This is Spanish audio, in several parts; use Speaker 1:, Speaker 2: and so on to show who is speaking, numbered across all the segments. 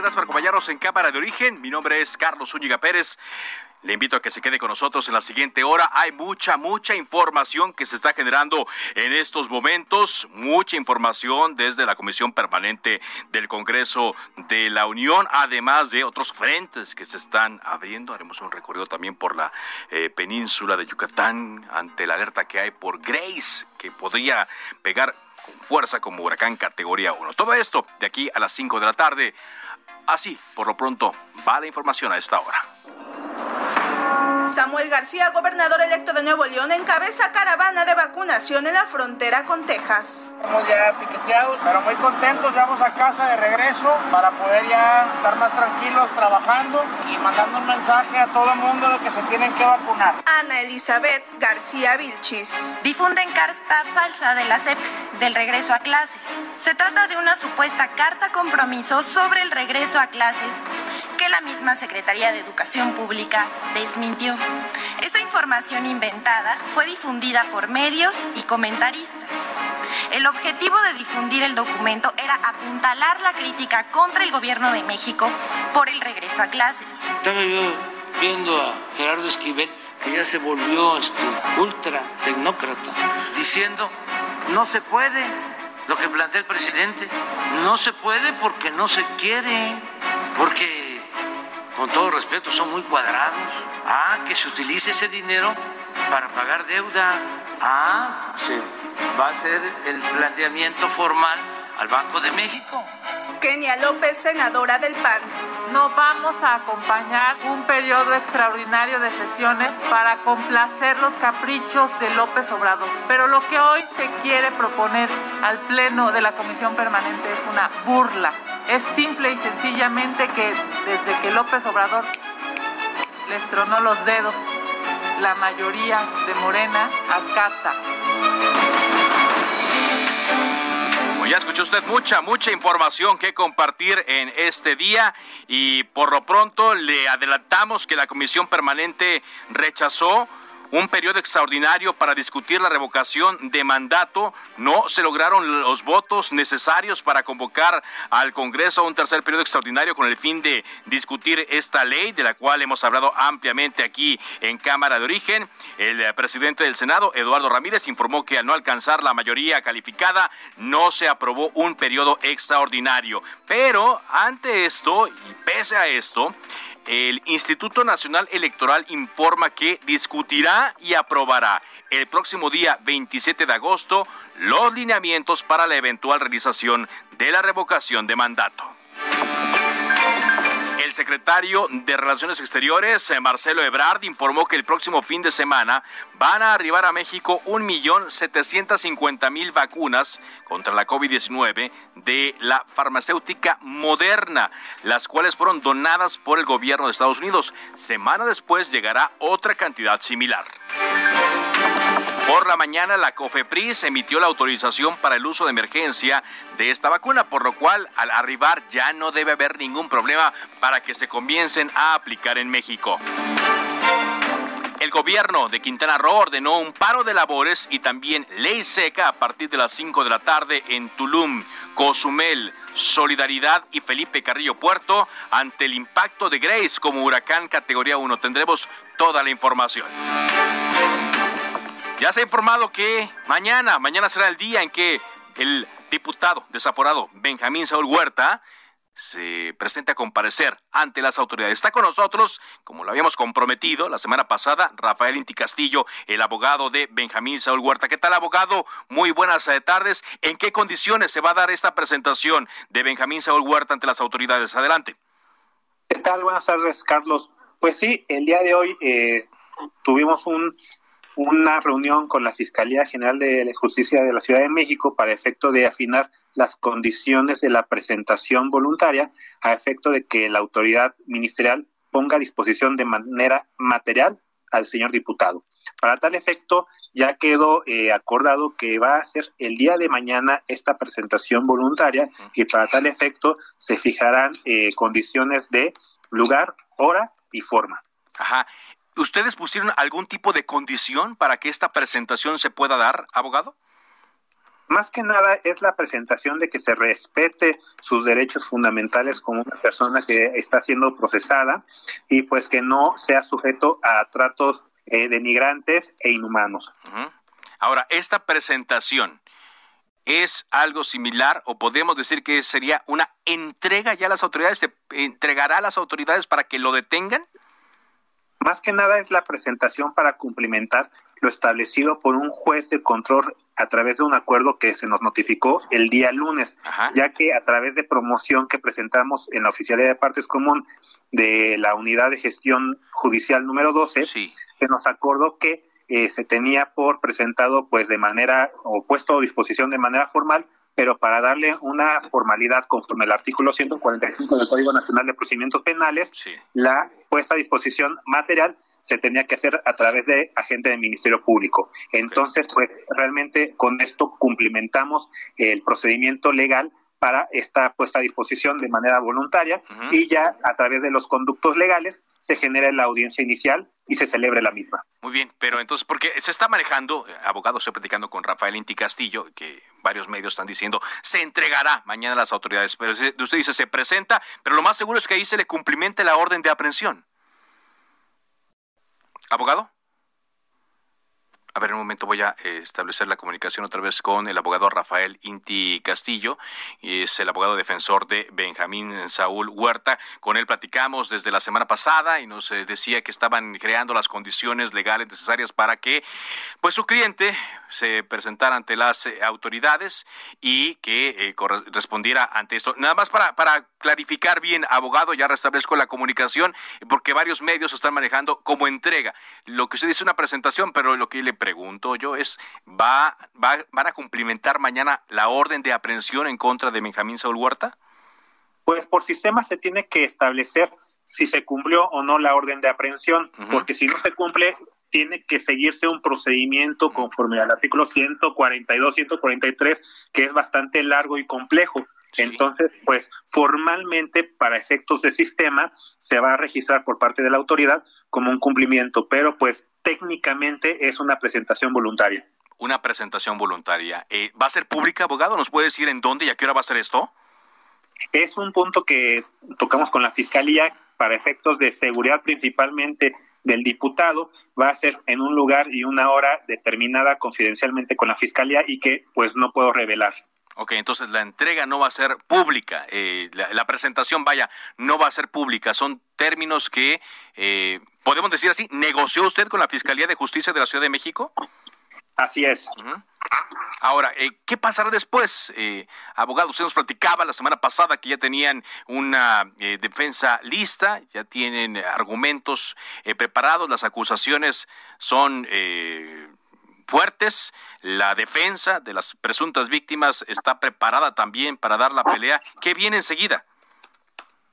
Speaker 1: Gracias por acompañarnos en Cámara de Origen. Mi nombre es Carlos Zúñiga Pérez. Le invito a que se quede con nosotros en la siguiente hora. Hay mucha, mucha información que se está generando en estos momentos. Mucha información desde la Comisión Permanente del Congreso de la Unión, además de otros frentes que se están abriendo. Haremos un recorrido también por la eh, península de Yucatán ante la alerta que hay por Grace, que podría pegar con fuerza como huracán categoría 1. Todo esto de aquí a las 5 de la tarde. Así, por lo pronto, va la información a esta hora.
Speaker 2: Samuel García, gobernador electo de Nuevo León, encabeza caravana de vacunación en la frontera con Texas.
Speaker 3: Estamos ya piqueteados, pero muy contentos. Vamos a casa de regreso para poder ya estar más tranquilos trabajando y mandando un mensaje a todo el mundo de que se tienen que vacunar.
Speaker 2: Ana Elizabeth García Vilchis.
Speaker 4: Difunden carta falsa de la CEP del regreso a clases. Se trata de una supuesta carta compromiso sobre el regreso a clases que la misma Secretaría de Educación Pública desmintió. Esa información inventada fue difundida por medios y comentaristas. El objetivo de difundir el documento era apuntalar la crítica contra el gobierno de México por el regreso a clases.
Speaker 5: Estaba yo viendo a Gerardo Esquivel, que ya se volvió este, ultra tecnócrata, diciendo, no se puede lo que plantea el presidente, no se puede porque no se quiere, porque con todo respeto, son muy cuadrados. Ah, que se utilice ese dinero para pagar deuda. Ah, se va a hacer el planteamiento formal al Banco de México.
Speaker 2: Kenia López, senadora del PAN.
Speaker 6: No vamos a acompañar un periodo extraordinario de sesiones para complacer los caprichos de López Obrador. Pero lo que hoy se quiere proponer al Pleno de la Comisión Permanente es una burla es simple y sencillamente que desde que López Obrador les tronó los dedos, la mayoría de Morena acata.
Speaker 1: Ya escuchó usted mucha, mucha información que compartir en este día y por lo pronto le adelantamos que la Comisión Permanente rechazó un periodo extraordinario para discutir la revocación de mandato. No se lograron los votos necesarios para convocar al Congreso a un tercer periodo extraordinario con el fin de discutir esta ley, de la cual hemos hablado ampliamente aquí en Cámara de Origen. El eh, presidente del Senado, Eduardo Ramírez, informó que al no alcanzar la mayoría calificada, no se aprobó un periodo extraordinario. Pero ante esto, y pese a esto, el Instituto Nacional Electoral informa que discutirá y aprobará el próximo día 27 de agosto los lineamientos para la eventual realización de la revocación de mandato. El secretario de Relaciones Exteriores, eh, Marcelo Ebrard, informó que el próximo fin de semana van a arribar a México 1.750.000 vacunas contra la COVID-19 de la farmacéutica Moderna, las cuales fueron donadas por el gobierno de Estados Unidos. Semana después llegará otra cantidad similar. Por la mañana, la COFEPRIS emitió la autorización para el uso de emergencia de esta vacuna, por lo cual al arribar ya no debe haber ningún problema para que se comiencen a aplicar en México. El gobierno de Quintana Roo ordenó un paro de labores y también ley seca a partir de las 5 de la tarde en Tulum, Cozumel, Solidaridad y Felipe Carrillo Puerto ante el impacto de Grace como huracán categoría 1. Tendremos toda la información. Ya se ha informado que mañana, mañana será el día en que el diputado desaforado Benjamín Saúl Huerta se presenta a comparecer ante las autoridades. Está con nosotros, como lo habíamos comprometido la semana pasada, Rafael Inti Castillo, el abogado de Benjamín Saúl Huerta. ¿Qué tal, abogado? Muy buenas eh, tardes. ¿En qué condiciones se va a dar esta presentación de Benjamín Saúl Huerta ante las autoridades? Adelante.
Speaker 7: ¿Qué tal? Buenas tardes, Carlos. Pues sí, el día de hoy eh, tuvimos un una reunión con la Fiscalía General de Justicia de la Ciudad de México para efecto de afinar las condiciones de la presentación voluntaria a efecto de que la autoridad ministerial ponga a disposición de manera material al señor diputado. Para tal efecto, ya quedó eh, acordado que va a ser el día de mañana esta presentación voluntaria y para tal efecto se fijarán eh, condiciones de lugar, hora y forma.
Speaker 1: Ajá. ¿Ustedes pusieron algún tipo de condición para que esta presentación se pueda dar, abogado?
Speaker 7: Más que nada es la presentación de que se respete sus derechos fundamentales como una persona que está siendo procesada y pues que no sea sujeto a tratos eh, denigrantes e inhumanos.
Speaker 1: Ahora, esta presentación es algo similar o podemos decir que sería una entrega ya a las autoridades, se entregará a las autoridades para que lo detengan.
Speaker 7: Más que nada es la presentación para cumplimentar lo establecido por un juez de control a través de un acuerdo que se nos notificó el día lunes, ya que a través de promoción que presentamos en la Oficialía de Partes Común de la Unidad de Gestión Judicial número 12, se nos acordó que eh, se tenía por presentado pues de manera o puesto a disposición de manera formal pero para darle una formalidad conforme al artículo 145 del Código Nacional de Procedimientos Penales, la puesta a disposición material se tenía que hacer a través de agente del Ministerio Público. Entonces, pues realmente con esto cumplimentamos el procedimiento legal para esta puesta a disposición de manera voluntaria y ya a través de los conductos legales se genera la audiencia inicial y se celebre la misma.
Speaker 1: Muy bien, pero entonces, porque se está manejando, eh, abogado, estoy platicando con Rafael Inti Castillo, que varios medios están diciendo, se entregará mañana a las autoridades, pero usted dice, se presenta, pero lo más seguro es que ahí se le cumplimente la orden de aprehensión. ¿Abogado? A ver, en un momento voy a eh, establecer la comunicación otra vez con el abogado Rafael Inti Castillo, es el abogado defensor de Benjamín Saúl Huerta. Con él platicamos desde la semana pasada y nos eh, decía que estaban creando las condiciones legales necesarias para que pues su cliente se presentara ante las eh, autoridades y que respondiera ante esto. Nada más para, para clarificar bien, abogado, ya restablezco la comunicación porque varios medios están manejando como entrega. Lo que usted dice es una presentación, pero lo que le pregunto yo es, ¿va, va, ¿van a cumplimentar mañana la orden de aprehensión en contra de Benjamín Saúl Huerta?
Speaker 7: Pues por sistema se tiene que establecer si se cumplió o no la orden de aprehensión, porque si no se cumple, tiene que seguirse un procedimiento conforme al artículo 142, 143, que es bastante largo y complejo. Entonces, pues formalmente, para efectos de sistema, se va a registrar por parte de la autoridad como un cumplimiento, pero pues técnicamente es una presentación voluntaria.
Speaker 1: Una presentación voluntaria. Eh, ¿Va a ser pública, abogado? ¿Nos puede decir en dónde y a qué hora va a ser esto?
Speaker 7: Es un punto que tocamos con la Fiscalía para efectos de seguridad principalmente del diputado. Va a ser en un lugar y una hora determinada confidencialmente con la Fiscalía y que pues no puedo revelar.
Speaker 1: Ok, entonces la entrega no va a ser pública, eh, la, presentación, vaya, no va a ser pública. Son términos que, eh, podemos decir así, ¿negoció usted con la Fiscalía de Justicia de la Ciudad de México?
Speaker 7: Así es.
Speaker 1: Ahora, eh, ¿qué pasará después? Eh, abogado, usted nos platicaba la semana pasada que ya tenían una defensa lista, ya tienen argumentos preparados, las acusaciones son fuertes. La defensa de las presuntas víctimas está preparada también para dar la pelea. ¿Qué viene enseguida?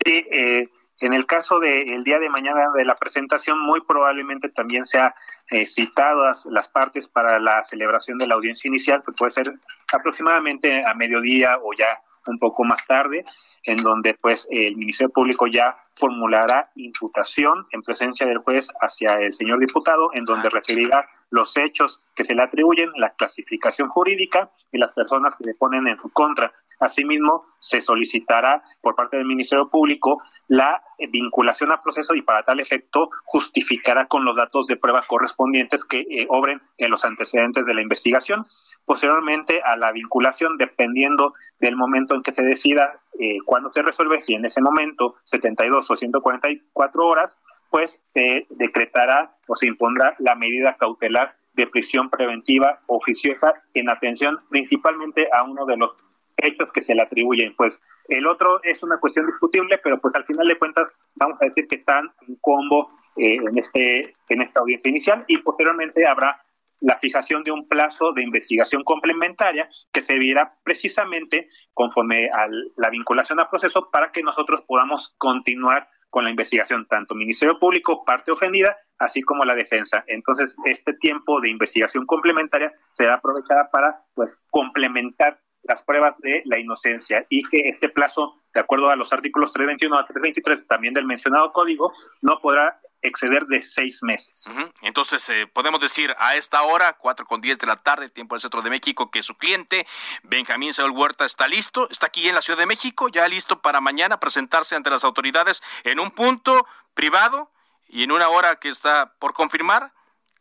Speaker 7: Sí, eh, en el caso del día de mañana de la presentación, muy probablemente también sea eh, citadas las partes para la celebración de la audiencia inicial, que puede ser aproximadamente a mediodía o ya un poco más tarde, en donde pues el Ministerio Público ya formulará imputación en presencia del juez hacia el señor diputado, en donde referirá los hechos que se le atribuyen, la clasificación jurídica y las personas que le ponen en su contra. Asimismo, se solicitará por parte del Ministerio Público la vinculación al proceso y para tal efecto justificará con los datos de prueba correspondientes que eh, obren en los antecedentes de la investigación. Posteriormente a la vinculación, dependiendo del momento en que se decida eh, cuándo se resuelve, si en ese momento 72 o 144 horas, pues se decretará o se impondrá la medida cautelar de prisión preventiva oficiosa en atención principalmente a uno de los hechos que se le atribuyen. Pues el otro es una cuestión discutible, pero pues al final de cuentas vamos a decir que están en combo eh, en este en esta audiencia inicial y posteriormente habrá la fijación de un plazo de investigación complementaria que se viera precisamente conforme a la vinculación al proceso para que nosotros podamos continuar con la investigación, tanto Ministerio Público, parte ofendida, así como la defensa. Entonces, este tiempo de investigación complementaria será aprovechada para pues complementar las pruebas de la inocencia y que este plazo, de acuerdo a los artículos 321 a 323 también del mencionado código, no podrá exceder de seis meses.
Speaker 1: Entonces, eh, podemos decir a esta hora, cuatro con diez de la tarde, tiempo del centro de México, que su cliente, Benjamín Saúl Huerta, está listo, está aquí en la Ciudad de México, ya listo para mañana presentarse ante las autoridades en un punto privado y en una hora que está por confirmar,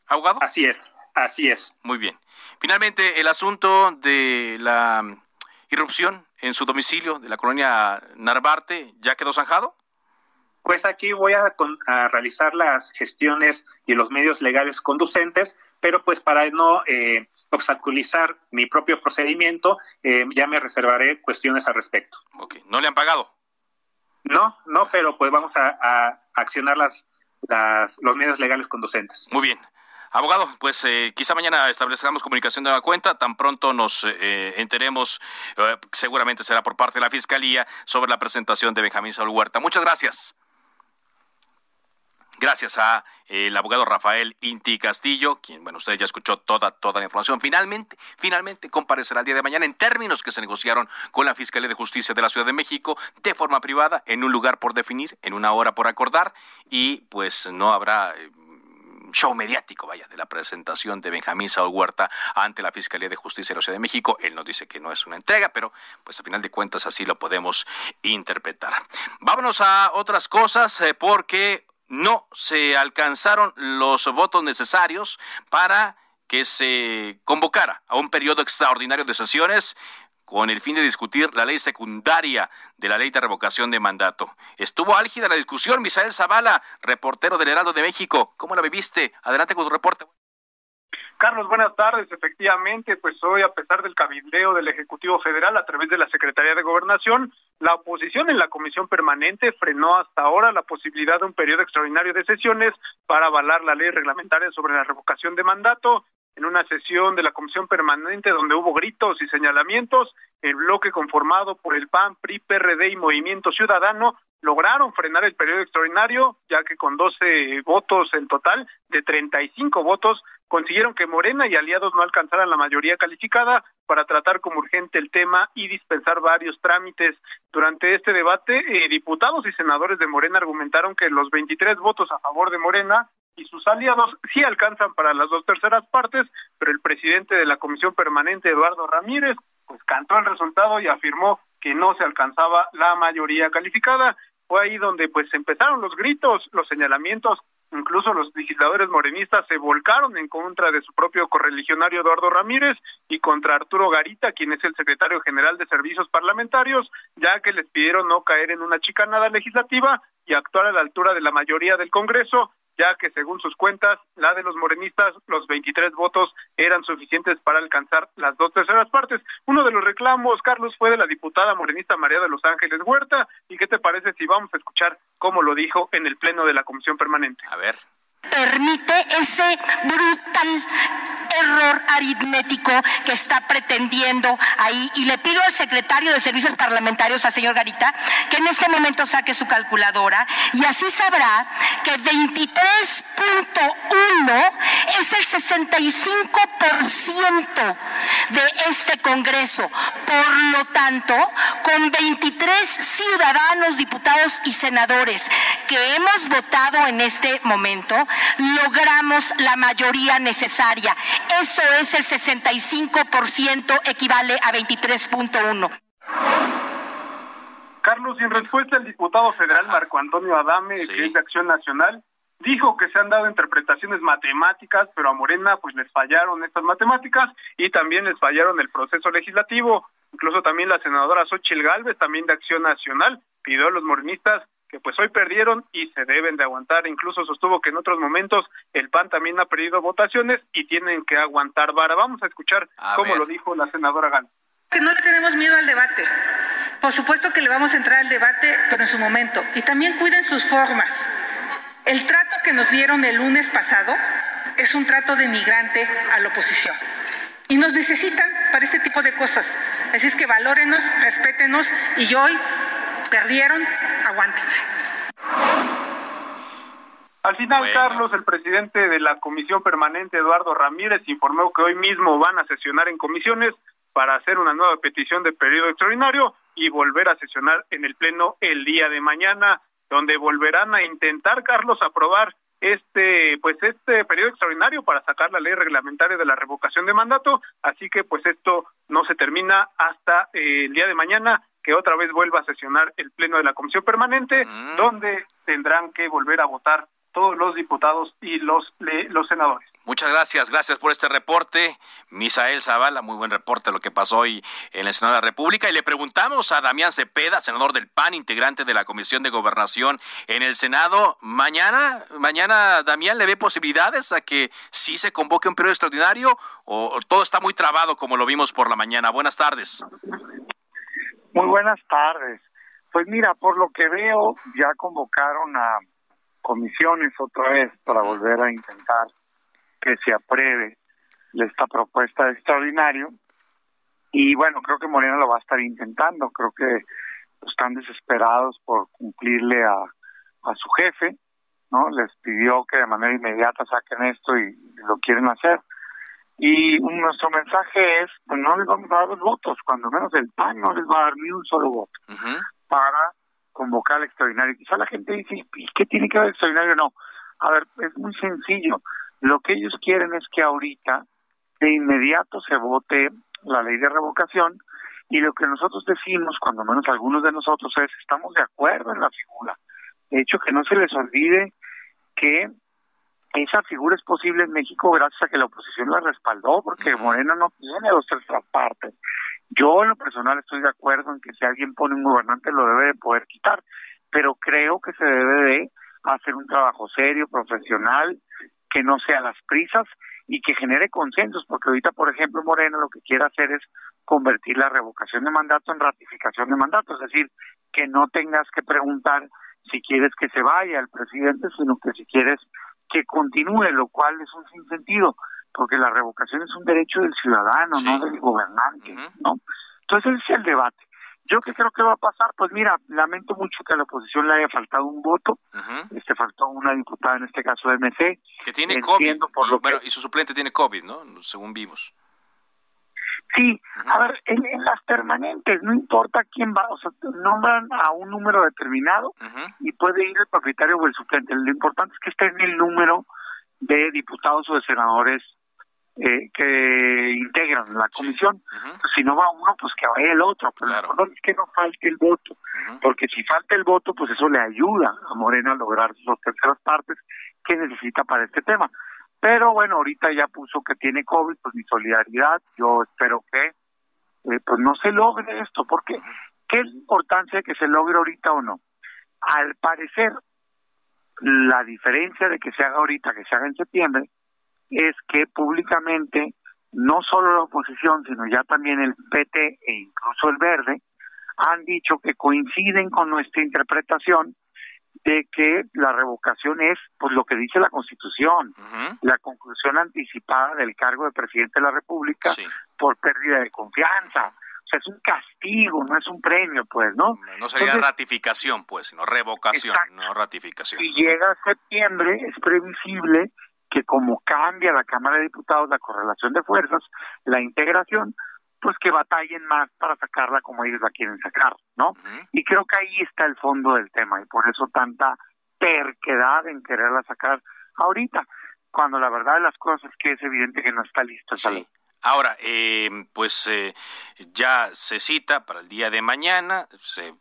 Speaker 1: abogado.
Speaker 7: Así es, así es.
Speaker 1: Muy bien. Finalmente, el asunto de la irrupción en su domicilio de la colonia Narvarte, ¿ya quedó zanjado?
Speaker 7: Pues aquí voy a, realizar las gestiones y los medios legales conducentes, pero pues para no eh, obstaculizar mi propio procedimiento, eh, ya me reservaré cuestiones al respecto.
Speaker 1: Ok, ¿no le han pagado?
Speaker 7: No, no, pero pues vamos a, accionar las, los medios legales conducentes.
Speaker 1: Muy bien. Abogado, pues eh, quizá mañana establezcamos comunicación de la cuenta, tan pronto nos enteremos, seguramente será por parte de la Fiscalía, sobre la presentación de Benjamín Saúl Huerta. Muchas gracias. Gracias a eh, el abogado Rafael Inti Castillo, quien, bueno, usted ya escuchó toda, toda la información. Finalmente, finalmente comparecerá el día de mañana en términos que se negociaron con la Fiscalía de Justicia de la Ciudad de México de forma privada, en un lugar por definir, en una hora por acordar, y pues no habrá eh, show mediático, vaya, de la presentación de Benjamín Saúl Huerta ante la Fiscalía de Justicia de la Ciudad de México. Él nos dice que no es una entrega, pero pues a final de cuentas así lo podemos interpretar. Vámonos a otras cosas, eh, porque no se alcanzaron los votos necesarios para que se convocara a un periodo extraordinario de sesiones con el fin de discutir la ley secundaria de la ley de revocación de mandato. Estuvo álgida la discusión, Misael Zavala, reportero del Heraldo de México. ¿Cómo la viviste? Adelante con tu reporte.
Speaker 8: Carlos, buenas tardes. Efectivamente, pues hoy, a pesar del cabildeo del Ejecutivo Federal a través de la Secretaría de Gobernación, la oposición en la Comisión Permanente frenó hasta ahora la posibilidad de un periodo extraordinario de sesiones para avalar la ley reglamentaria sobre la revocación de mandato. En una sesión de la Comisión Permanente donde hubo gritos y señalamientos, el bloque conformado por el PAN, PRI, PRD y Movimiento Ciudadano lograron frenar el periodo extraordinario, ya que con 12 votos en total, de 35 votos, consiguieron que Morena y aliados no alcanzaran la mayoría calificada para tratar como urgente el tema y dispensar varios trámites. Durante este debate, eh, diputados y senadores de Morena argumentaron que los 23 votos a favor de Morena y sus aliados sí alcanzan para las dos terceras partes, pero el presidente de la Comisión Permanente, Eduardo Ramírez, pues cantó el resultado y afirmó que no se alcanzaba la mayoría calificada. Fue ahí donde pues empezaron los gritos, los señalamientos Incluso los legisladores morenistas se volcaron en contra de su propio correligionario Eduardo Ramírez y contra Arturo Garita, quien es el secretario general de Servicios Parlamentarios, ya que les pidieron no caer en una chicanada legislativa y actuar a la altura de la mayoría del Congreso, ya que según sus cuentas, la de los morenistas, los 23 votos eran suficientes para alcanzar las dos terceras partes. Uno de los reclamos, Carlos, fue de la diputada morenista María de los Ángeles Huerta. ¿Y qué te parece si vamos a escuchar cómo lo dijo en el Pleno de la Comisión Permanente?
Speaker 1: A ver.
Speaker 9: Permite ese brutal error aritmético que está pretendiendo ahí. Y le pido al secretario de Servicios Parlamentarios, al señor Garita, que en este momento saque su calculadora y así sabrá que 23.1 es el 65% de este Congreso. Por lo tanto, con 23 ciudadanos, diputados y senadores que hemos votado en este momento, logramos la mayoría necesaria. Eso es el 65%, equivale a 23.1.
Speaker 8: Carlos, y en respuesta el diputado federal Marco Antonio Adame, que es de Acción Nacional, dijo que se han dado interpretaciones matemáticas, pero a Morena pues les fallaron estas matemáticas y también les fallaron el proceso legislativo. Incluso también la senadora Xochil Gálvez, también de Acción Nacional, pidió a los morenistas que pues hoy perdieron y se deben de aguantar. Incluso sostuvo que en otros momentos el PAN también ha perdido votaciones y tienen que aguantar vara. Vamos a escuchar cómo lo dijo la senadora Gálvez.
Speaker 10: Que no le tenemos miedo al debate. Por supuesto que le vamos a entrar al debate, pero en su momento. Y también cuiden sus formas. El trato que nos dieron el lunes pasado es un trato denigrante a la oposición. Y nos necesitan para este tipo de cosas. Así es que valórenos, respétenos y hoy perdieron, aguántense.
Speaker 8: Al final, Carlos, el presidente de la Comisión Permanente, Eduardo Ramírez, informó que hoy mismo van a sesionar en comisiones para hacer una nueva petición de periodo extraordinario y volver a sesionar en el Pleno el día de mañana, donde volverán a intentar, Carlos, aprobar este pues este periodo extraordinario para sacar la ley reglamentaria de la revocación de mandato. Así que pues esto no se termina hasta eh, el día de mañana que otra vez vuelva a sesionar el pleno de la comisión permanente mm. donde tendrán que volver a votar todos los diputados y los los senadores
Speaker 1: Muchas gracias, gracias por este reporte. Misael Zavala, muy buen reporte lo que pasó hoy en el Senado de la República. Y le preguntamos a Damián Cepeda, senador del PAN, integrante de la Comisión de Gobernación en el Senado. Mañana, mañana, Damián, ¿le ve posibilidades a que sí se convoque un periodo extraordinario o todo está muy trabado como lo vimos por la mañana? Buenas tardes.
Speaker 11: Muy buenas tardes. Pues mira, por lo que veo, ya convocaron a comisiones otra vez para volver a intentar que se apruebe esta propuesta de extraordinario. Y bueno, creo que Morena lo va a estar intentando. Creo que están desesperados por cumplirle a, a su jefe, ¿no? Les pidió que de manera inmediata saquen esto y lo quieren hacer. Y nuestro mensaje es, pues no les vamos a dar los votos, cuando menos el PAN no les va a dar ni un solo voto para convocar al extraordinario. Quizá la gente dice, ¿y qué tiene que ver extraordinario? No, a ver, es muy sencillo. Lo que ellos quieren es que ahorita de inmediato se vote la ley de revocación y lo que nosotros decimos, cuando menos algunos de nosotros, es estamos de acuerdo en la figura. De hecho, que no se les olvide que esa figura es posible en México gracias a que la oposición la respaldó, porque Morena no tiene dos terceras partes. Yo en lo personal estoy de acuerdo en que si alguien pone un gobernante lo debe de poder quitar, pero creo que se debe de hacer un trabajo serio, profesional, que no sea las prisas y que genere consensos, porque ahorita, por ejemplo, Morena lo que quiere hacer es convertir la revocación de mandato en ratificación de mandato, es decir, que no tengas que preguntar si quieres que se vaya el presidente, sino que si quieres que continúe, lo cual es un sinsentido, porque la revocación es un derecho del ciudadano, no del gobernante, ¿no? Entonces ese es el debate. Yo qué creo que va a pasar, pues mira, lamento mucho que a la oposición le haya faltado un voto, este faltó una diputada en este caso de MC.
Speaker 1: Que tiene COVID, por lo y su suplente tiene COVID, ¿no? Según vimos.
Speaker 11: Sí, a ver, en, las permanentes, no importa quién va, o sea, nombran a un número determinado y puede ir el propietario o el suplente. Lo importante es que esté en el número de diputados o de senadores eh, que integran la comisión. Pues, si no va uno, pues que vaya el otro. Pero lo importante es que no falte el voto, porque si falta el voto, pues eso le ayuda a Morena a lograr sus terceras partes que necesita para este tema. Pero bueno, ahorita ya puso que tiene COVID, pues mi solidaridad. Yo espero que eh, pues no se logre esto, porque ¿qué importancia que se logre ahorita o no? Al parecer, la diferencia de que se haga ahorita, que se haga en septiembre, es que públicamente no solo la oposición, sino ya también el PT e incluso el Verde han dicho que coinciden con nuestra interpretación de que la revocación es pues lo que dice la Constitución, la conclusión anticipada del cargo de presidente de la República por pérdida de confianza. O sea, es un castigo, no es un premio, pues, ¿no?
Speaker 1: No sería ratificación, pues, sino revocación, no ratificación.
Speaker 11: Y llega septiembre, es previsible que como cambia la Cámara de Diputados la correlación de fuerzas, la integración, pues que batallen más para sacarla como ellos la quieren sacar, ¿no? Y creo que ahí está el fondo del tema y por eso tanta terquedad en quererla sacar ahorita, cuando la verdad de las cosas es que es evidente que no está lista esa ley.
Speaker 1: Ahora, eh, pues eh, ya se cita para el día de mañana, se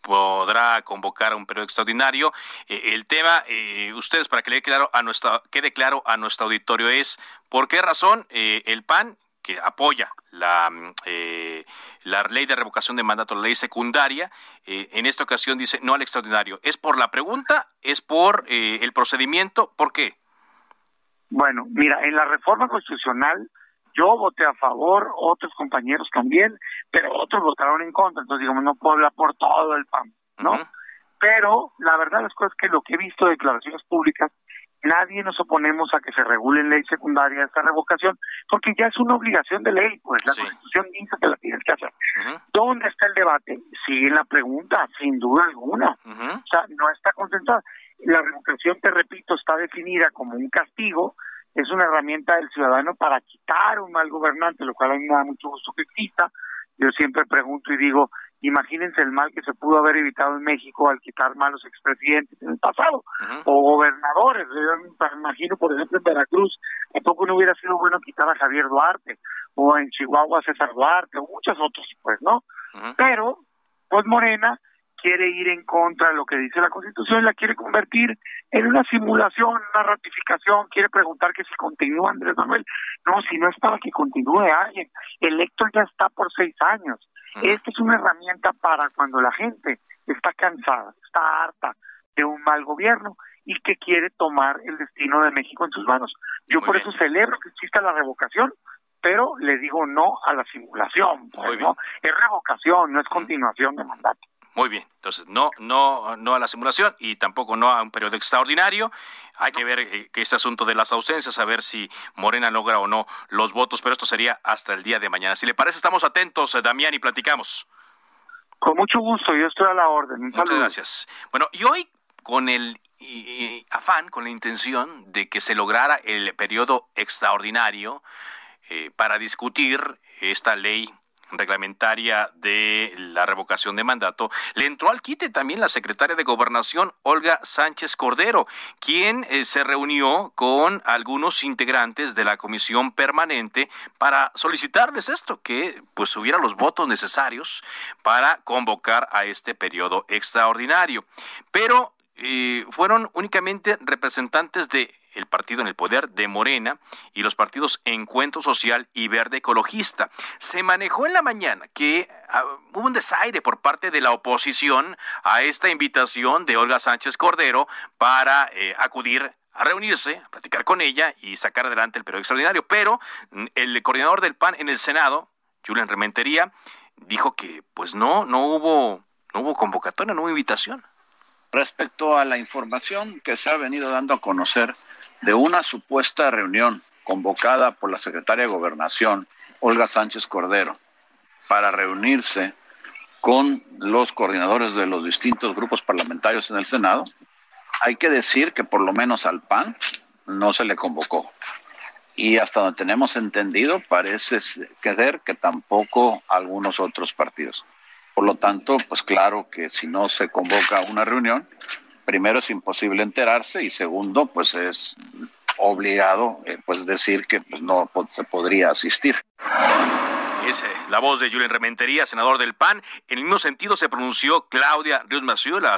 Speaker 1: podrá convocar un periodo extraordinario. Eh, el tema, ustedes, para que le quede claro a nuestra, quede claro a nuestro auditorio, es por qué razón el PAN, que apoya la, la ley de revocación de mandato, la ley secundaria, en esta ocasión dice no al extraordinario. ¿Es por la pregunta? ¿Es por el procedimiento? ¿Por qué?
Speaker 11: Bueno, mira, en la reforma constitucional yo voté a favor, otros compañeros también, pero otros votaron en contra, entonces digamos, no puedo hablar por todo el PAN, ¿no? Pero la verdad es que lo que he visto de declaraciones públicas, nadie nos oponemos a que se regule en ley secundaria esta revocación, porque ya es una obligación de ley, pues la Constitución dice que la tienes que hacer. ¿Dónde está el debate? Sigue la pregunta, sin duda alguna. O sea, no está concentrada. La revocación, te repito, está definida como un castigo, es una herramienta del ciudadano para quitar un mal gobernante, lo cual a mí me da mucho gusto que exista. Yo siempre pregunto y digo, imagínense el mal que se pudo haber evitado en México al quitar malos expresidentes en el pasado, o gobernadores. Yo me imagino, por ejemplo, en Veracruz, ¿a poco no hubiera sido bueno quitar a Javier Duarte? O en Chihuahua a César Duarte, o muchos otros, pues, ¿no? Pero, pues Morena quiere ir en contra de lo que dice la Constitución, la quiere convertir en una simulación, una ratificación, quiere preguntar que si continúa Andrés Manuel. No, si no es para que continúe alguien. El electo ya está por seis años. Esta es una herramienta para cuando la gente está cansada, está harta de un mal gobierno y que quiere tomar el destino de México en sus manos. Yo por eso celebro que exista la revocación, pero le digo no a la simulación. Pues, ¿no? Es revocación, no es continuación de mandato.
Speaker 1: Muy bien, entonces no, no, no a la simulación y tampoco no a un periodo extraordinario. Hay que ver eh, que este asunto de las ausencias, a ver si Morena logra o no los votos, pero esto sería hasta el día de mañana. Si le parece, estamos atentos, eh, Damián, y platicamos.
Speaker 11: Con mucho gusto, yo estoy a la orden.
Speaker 1: Muchas gracias. Bueno, y hoy con el afán, con la intención de que se lograra el periodo extraordinario eh, para discutir esta ley reglamentaria de la revocación de mandato, le entró al quite también la secretaria de Gobernación, Olga Sánchez Cordero, quien eh, se reunió con algunos integrantes de la comisión permanente para solicitarles esto, que pues hubiera los votos necesarios para convocar a este periodo extraordinario. Pero fueron únicamente representantes de el partido en el poder de Morena y los partidos Encuentro Social y Verde Ecologista. Se manejó en la mañana que ah, hubo un desaire por parte de la oposición a esta invitación de Olga Sánchez Cordero para eh, acudir a reunirse, a platicar con ella y sacar adelante el periodo extraordinario. Pero mm, el coordinador del PAN en el Senado, Julian Rementería, dijo que pues no, no hubo, no hubo convocatoria, no hubo invitación.
Speaker 12: Respecto a la información que se ha venido dando a conocer de una supuesta reunión convocada por la secretaria de Gobernación, Olga Sánchez Cordero, para reunirse con los coordinadores de los distintos grupos parlamentarios en el Senado, hay que decir que por lo menos al PAN no se le convocó. Y hasta donde tenemos entendido, parece ser que tampoco algunos otros partidos. Por lo tanto, pues claro que si no se convoca una reunión, primero es imposible enterarse y segundo, pues es obligado eh, pues decir que pues, no se podría asistir.
Speaker 1: Es eh, la voz de Julián Rementería, senador del PAN. En el mismo sentido se pronunció Claudia Ríos Massieu, la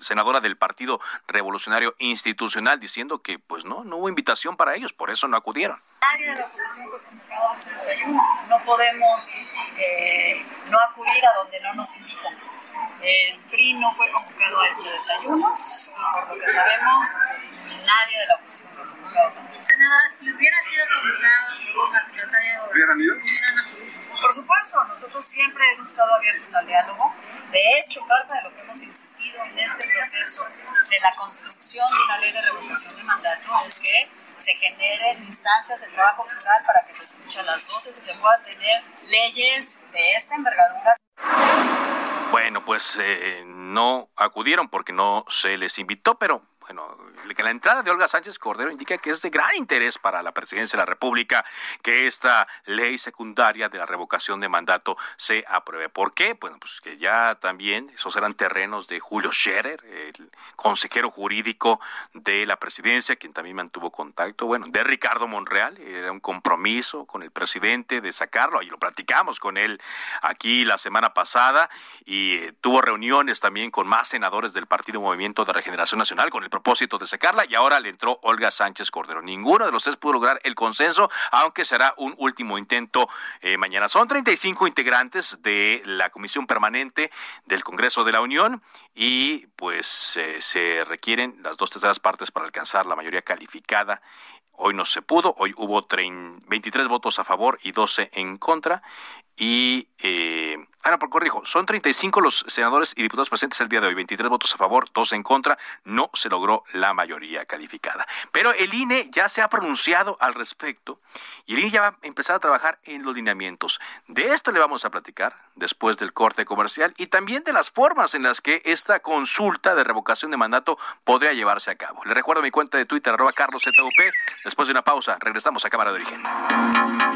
Speaker 1: senadora del Partido Revolucionario Institucional, diciendo que pues no, no hubo invitación para ellos, por eso no acudieron.
Speaker 13: Nadie de la oposición fue convocado a ese desayuno. No podemos eh, no acudir a donde no nos invitan. El PRI no fue convocado a ese desayuno y por lo que sabemos, nadie de la oposición.
Speaker 14: Senadora, si hubiera sido convocado por la secretaria de
Speaker 13: ¿Hubieran ido? Por supuesto, nosotros siempre hemos estado abiertos al diálogo. De hecho, parte de lo que hemos insistido en este proceso de la construcción de una ley de revocación de mandato es que se generen instancias de trabajo plural para que se escuchen las voces y se puedan tener leyes de esta envergadura.
Speaker 1: Bueno, pues eh, no acudieron porque no se les invitó, pero bueno, que la entrada de Olga Sánchez Cordero indica que es de gran interés para la presidencia de la República que esta ley secundaria de la revocación de mandato se apruebe. ¿Por qué? Bueno, pues que ya también esos eran terrenos de Julio Scherer, el consejero jurídico de la presidencia, quien también mantuvo contacto, bueno, de Ricardo Monreal, era un compromiso con el presidente de sacarlo, y lo platicamos con él aquí la semana pasada, y eh, tuvo reuniones también con más senadores del Partido Movimiento de Regeneración Nacional con el propósito de sacarla y ahora le entró Olga Sánchez Cordero. Ninguno de los tres pudo lograr el consenso, aunque será un último intento eh, mañana. Son 35 integrantes de la Comisión Permanente del Congreso de la Unión y pues eh, se requieren las dos terceras partes para alcanzar la mayoría calificada Hoy no se pudo, hoy hubo 23 votos a favor y 12 en contra. Y, eh, ahora por corrijo, son 35 los senadores y diputados presentes el día de hoy, 23 votos a favor, 12 en contra, no se logró la mayoría calificada. Pero el INE ya se ha pronunciado al respecto y el INE ya va a empezar a trabajar en los lineamientos. De esto le vamos a platicar después del corte comercial y también de las formas en las que esta consulta de revocación de mandato podría llevarse a cabo. Le recuerdo mi cuenta de Twitter, arroba carloszup. Después de una pausa, regresamos a Cámara de Origen.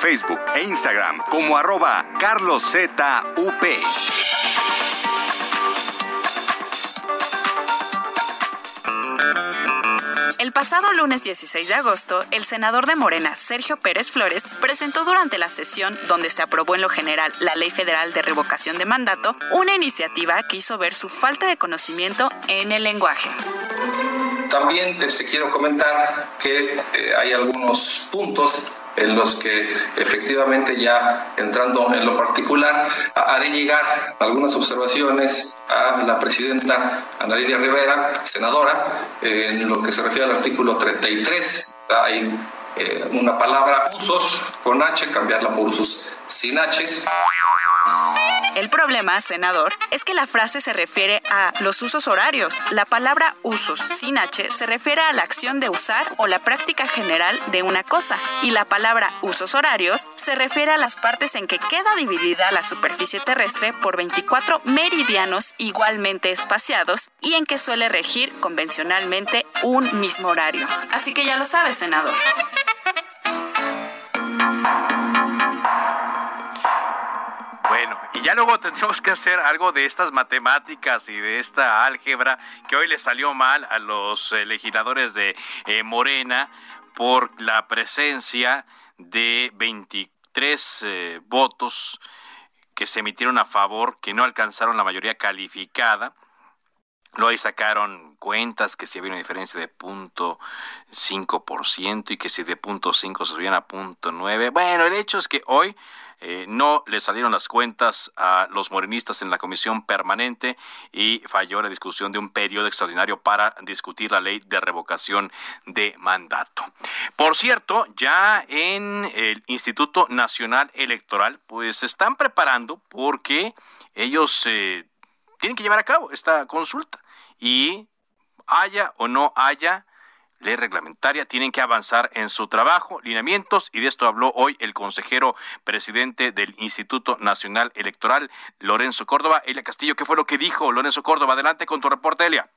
Speaker 15: Facebook e Instagram como arroba carloszup.
Speaker 14: El pasado lunes 16 de agosto, el senador de Morena, Sergio Pérez Flores, presentó durante la sesión donde se aprobó en lo general la Ley Federal de Revocación de Mandato una iniciativa que hizo ver su falta de conocimiento en el lenguaje.
Speaker 16: También este, quiero comentar que eh, hay algunos puntos en los que efectivamente ya entrando en lo particular, haré llegar algunas observaciones a la presidenta Ana Rivera, senadora, en lo que se refiere al artículo 33. Hay eh, una palabra usos con H, cambiarla por usos sin H.
Speaker 14: El problema, senador, es que la frase se refiere a los usos horarios. La palabra usos sin H se refiere a la acción de usar o la práctica general de una cosa. Y la palabra usos horarios se refiere a las partes en que queda dividida la superficie terrestre por 24 meridianos igualmente espaciados y en que suele regir convencionalmente un mismo horario. Así que ya lo sabe, senador.
Speaker 1: Ya luego tendremos que hacer algo de estas matemáticas y de esta álgebra que hoy le salió mal a los eh, legisladores de eh, Morena por la presencia de 23 eh, votos que se emitieron a favor, que no alcanzaron la mayoría calificada. Luego ahí sacaron cuentas que si había una diferencia de punto y que si de punto se subían a punto Bueno, el hecho es que hoy eh, no le salieron las cuentas a los morenistas en la comisión permanente y falló la discusión de un periodo extraordinario para discutir la ley de revocación de mandato. Por cierto, ya en el Instituto Nacional Electoral, pues se están preparando porque ellos eh, tienen que llevar a cabo esta consulta y haya o no haya ley reglamentaria, tienen que avanzar en su trabajo, lineamientos, y de esto habló hoy el consejero presidente del Instituto Nacional Electoral, Lorenzo Córdoba. Elia Castillo, ¿qué fue lo que dijo Lorenzo Córdoba? Adelante con tu reporte, Elia.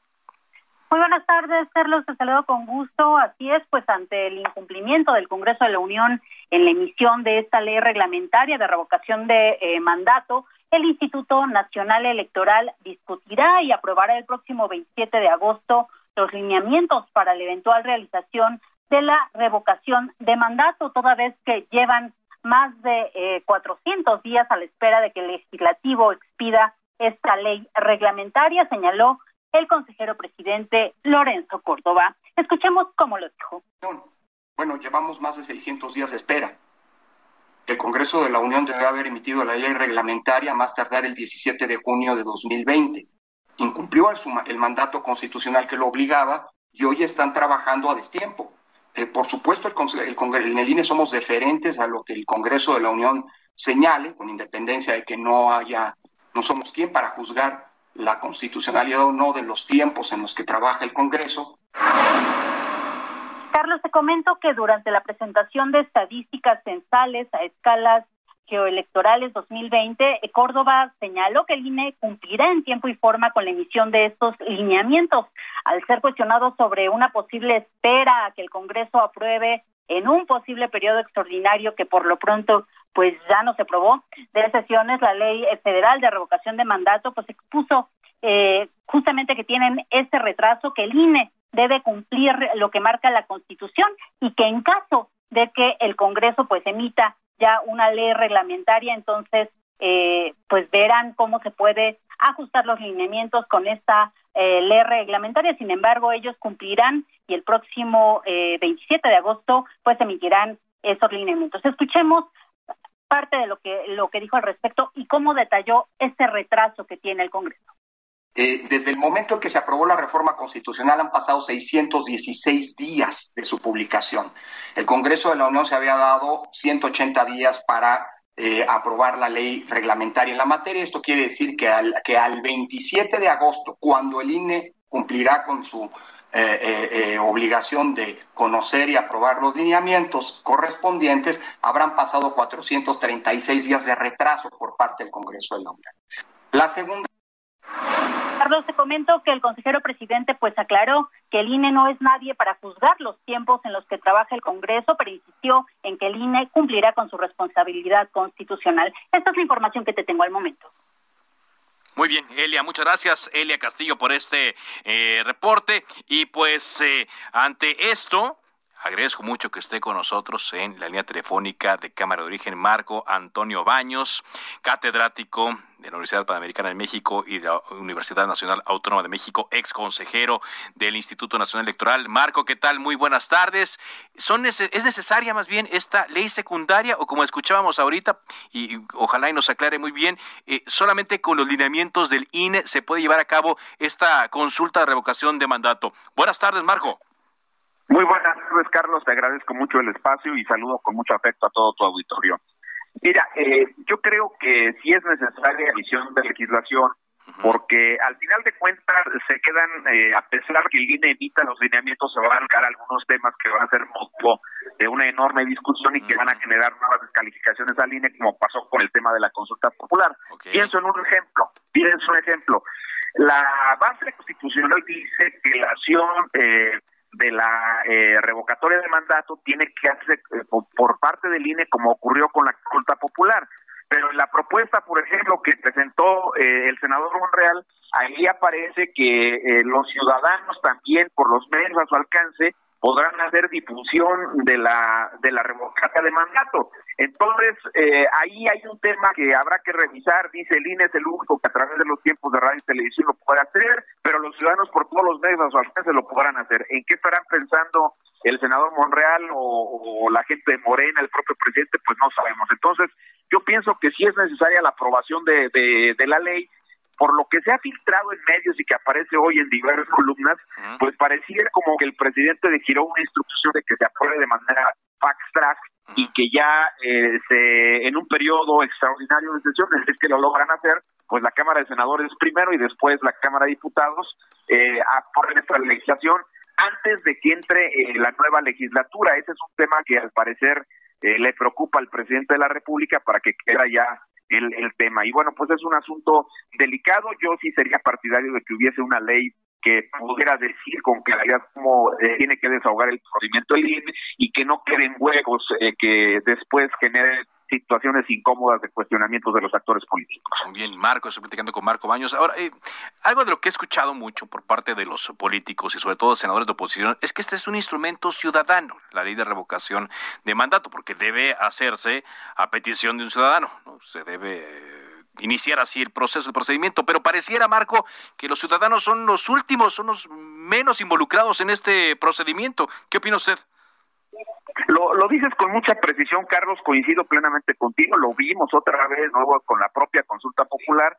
Speaker 17: Muy buenas tardes, Carlos, te saludo con gusto. Así es, pues ante el incumplimiento del Congreso de la Unión en la emisión de esta ley reglamentaria de revocación de eh, mandato, el Instituto Nacional Electoral discutirá y aprobará el próximo 27 de agosto los lineamientos para la eventual realización de la revocación de mandato, toda vez que llevan más de eh, 400 días a la espera de que el legislativo expida esta ley reglamentaria, señaló el consejero presidente Lorenzo Córdoba. Escuchemos cómo lo dijo.
Speaker 18: Bueno, llevamos más de 600 días de espera. El Congreso de la Unión debe haber emitido la ley reglamentaria más tardar el 17 de junio de 2020. Incumplió el, mandato constitucional que lo obligaba y hoy están trabajando a destiempo. Eh, por supuesto, el, el, en el INE somos deferentes a lo que el Congreso de la Unión señale, con independencia de que no haya, no somos quien para juzgar la constitucionalidad o no de los tiempos en los que trabaja el Congreso.
Speaker 17: Carlos, te comento que durante la presentación de estadísticas censales a escalas geoelectorales 2020, Córdoba señaló que el INE cumplirá en tiempo y forma con la emisión de estos lineamientos. Al ser cuestionado sobre una posible espera a que el Congreso apruebe en un posible periodo extraordinario que por lo pronto pues ya no se aprobó de sesiones la ley federal de revocación de mandato pues expuso eh, justamente que tienen este retraso que el INE debe cumplir lo que marca la Constitución y que en caso de que el Congreso pues emita ya una ley reglamentaria entonces eh, pues verán cómo se puede ajustar los lineamientos con esta eh, ley reglamentaria. Sin embargo, ellos cumplirán y el próximo eh, 27 de agosto pues emitirán esos lineamientos. Escuchemos parte de lo que lo que dijo al respecto y cómo detalló este retraso que tiene el Congreso.
Speaker 18: Eh, desde el momento en que se aprobó la reforma constitucional han pasado 616 días de su publicación. El Congreso de la Unión se había dado 180 días para eh, aprobar la ley reglamentaria en la materia. Esto quiere decir que al, que al 27 de agosto, cuando el INE cumplirá con su eh, obligación de conocer y aprobar los lineamientos correspondientes, habrán pasado 436 días de retraso por parte del Congreso de la Unión. La segunda
Speaker 17: Carlos, te comento que el consejero presidente pues aclaró que el INE no es nadie para juzgar los tiempos en los que trabaja el Congreso, pero insistió en que el INE cumplirá con su responsabilidad constitucional. Esta es la información que te tengo al momento.
Speaker 1: Muy bien, Elia, muchas gracias, Elia Castillo, por este eh, reporte. Y pues eh, ante esto, Agradezco mucho que esté con nosotros en la línea telefónica de Cámara de Origen Marco Antonio Baños, catedrático de la Universidad Panamericana de México y de la Universidad Nacional Autónoma de México, ex consejero del Instituto Nacional Electoral. Marco, ¿qué tal? Muy buenas tardes. ¿Son ¿Es necesaria más bien esta ley secundaria o como escuchábamos ahorita, y, ojalá y nos aclare muy bien, eh, solamente con los lineamientos del INE se puede llevar a cabo esta consulta de revocación de mandato? Buenas tardes, Marco.
Speaker 19: Muy buenas tardes, Carlos. Te agradezco mucho el espacio y saludo con mucho afecto a todo tu auditorio. Mira, eh, yo creo que sí es necesaria la visión de legislación porque al final de cuentas se quedan, eh, a pesar que el INE emita los lineamientos, se van a marcar algunos temas que van a ser motivo de una enorme discusión y que van a generar nuevas descalificaciones al INE, como pasó con el tema de la consulta popular. Pienso en un ejemplo, pienso un ejemplo. La base constitucional dice que la acción eh, de la eh, revocatoria de mandato tiene que hacerse eh, por, parte del INE como ocurrió con la consulta popular. Pero en la propuesta, por ejemplo, que presentó eh, el senador Monreal, ahí aparece que los ciudadanos también, por los medios a su alcance, podrán hacer difusión de la de la revocatoria de mandato. Entonces, eh, ahí hay un tema que habrá que revisar, dice el INE es el único que a través de los tiempos de radio y televisión lo puede hacer, pero los ciudadanos por todos los medios a su alcance lo podrán hacer. ¿En qué estarán pensando el senador Monreal o, la gente de Morena, el propio presidente? Pues no sabemos. Entonces, yo pienso que sí es necesaria la aprobación de, de la ley, por lo que se ha filtrado en medios y que aparece hoy en diversas columnas, pues pareciera como que el presidente giró una instrucción de que se apruebe de manera fax track y que ya eh, se, en un periodo extraordinario de sesiones, es que lo logran hacer, pues la Cámara de Senadores primero y después la Cámara de Diputados eh, aprueben esta legislación antes de que entre eh, la nueva legislatura. Ese es un tema que al parecer eh, le preocupa al presidente de la República para que quede ya el, el tema. Y bueno, pues es un asunto delicado. Yo sí sería partidario de que hubiese una ley que pudiera decir con claridad cómo eh, tiene que desahogar el procedimiento del INE y que no queden huevos eh, que después generen situaciones incómodas de cuestionamientos de los actores políticos.
Speaker 1: Bien, Marco, estoy platicando con Marco Baños. Ahora, eh, algo de lo que he escuchado mucho por parte de los políticos y sobre todo senadores de oposición es que este es un instrumento ciudadano, la ley de revocación de mandato, porque debe hacerse a petición de un ciudadano, ¿no? Se debe iniciar así el proceso, el procedimiento, pero pareciera, Marco, que los ciudadanos son los últimos, son los menos involucrados en este procedimiento. ¿Qué opina usted?
Speaker 19: Lo, lo dices con mucha precisión, Carlos, coincido plenamente contigo, lo vimos otra vez, con la propia consulta popular.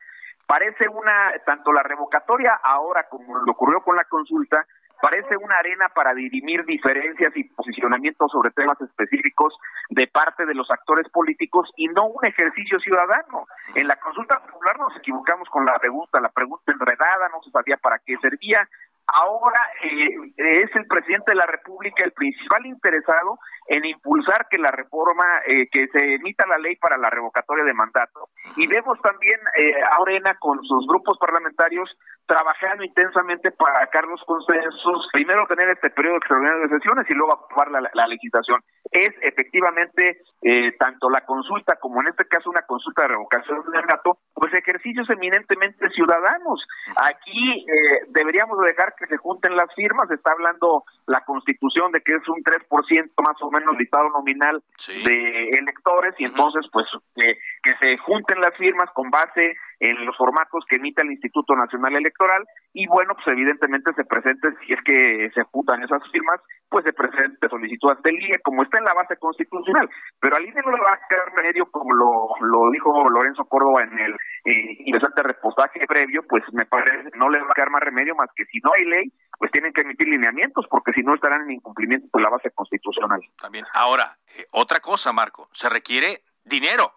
Speaker 19: Parece una, tanto la revocatoria ahora como lo ocurrió con la consulta, parece una arena para dirimir diferencias y posicionamientos sobre temas específicos de parte de los actores políticos y no un ejercicio ciudadano. En la consulta popular nos equivocamos con la pregunta, la pregunta enredada, no se sabía para qué servía, ahora eh, es el presidente de la República el principal interesado en impulsar que la reforma, eh, que se emita la ley para la revocatoria de mandato. Y vemos también eh, a Orena con sus grupos parlamentarios trabajando intensamente para sacar los consensos, primero tener este periodo extraordinario de sesiones y luego aprobar la, legislación. Es efectivamente eh, tanto la consulta como en este caso una consulta de revocación de mandato, pues ejercicios eminentemente ciudadanos. Aquí eh, deberíamos dejar que se junten las firmas, está hablando la constitución de que es un 3% más o menos listado nominal de electores y entonces pues eh, que se junten las firmas con base en los formatos que emite el Instituto Nacional Electoral y bueno, pues evidentemente se presente, si es que se juntan esas firmas, pues se presente solicitud ante el IE, como está en la base constitucional, pero al INE no le va a quedar remedio, como lo, lo dijo Lorenzo Córdoba en el eh, interesante repostaje previo, pues me parece no le va a quedar más remedio más que si no hay ley, pues tienen que emitir lineamientos, porque si no estarán en incumplimiento con la base constitucional.
Speaker 1: También, ahora, eh, otra cosa, Marco, se requiere dinero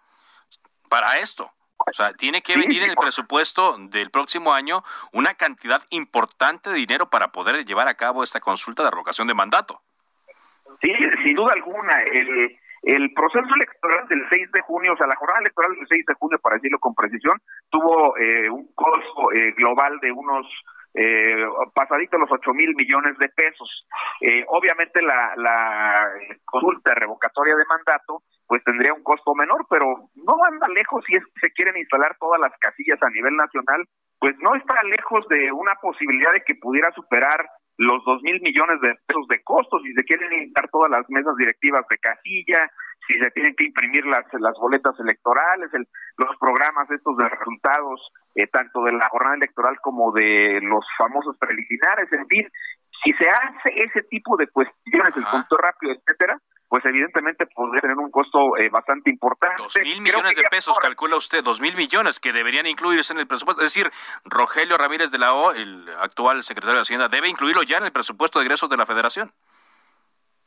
Speaker 1: para esto. O sea, tiene que venir en el presupuesto del próximo año una cantidad importante de dinero para poder llevar a cabo esta consulta de revocación de mandato.
Speaker 19: Sí, sin duda alguna. El, el proceso electoral del 6 de junio, o sea, la jornada electoral del 6 de junio, para decirlo con precisión, tuvo eh, un costo eh, global de unos eh, pasadito los 8 mil millones de pesos. Eh, obviamente la, la consulta revocatoria de mandato pues tendría un costo menor, pero no anda lejos si es que se quieren instalar todas las casillas a nivel nacional, pues no está lejos de una posibilidad de que pudiera superar los dos mil millones de pesos de costos si se quieren instalar todas las mesas directivas de casilla, si se tienen que imprimir las, las boletas electorales, el, los programas estos de resultados, eh, tanto de la jornada electoral como de los famosos preliminares, en fin, si se hace ese tipo de cuestiones, el punto rápido, etcétera, pues evidentemente podría tener un costo eh, bastante importante.
Speaker 1: Dos mil millones de pesos, calcula usted, dos mil millones que deberían incluirse en el presupuesto. Es decir, Rogelio Ramírez de la O, el actual secretario de Hacienda, debe incluirlo ya en el presupuesto de egresos de la Federación.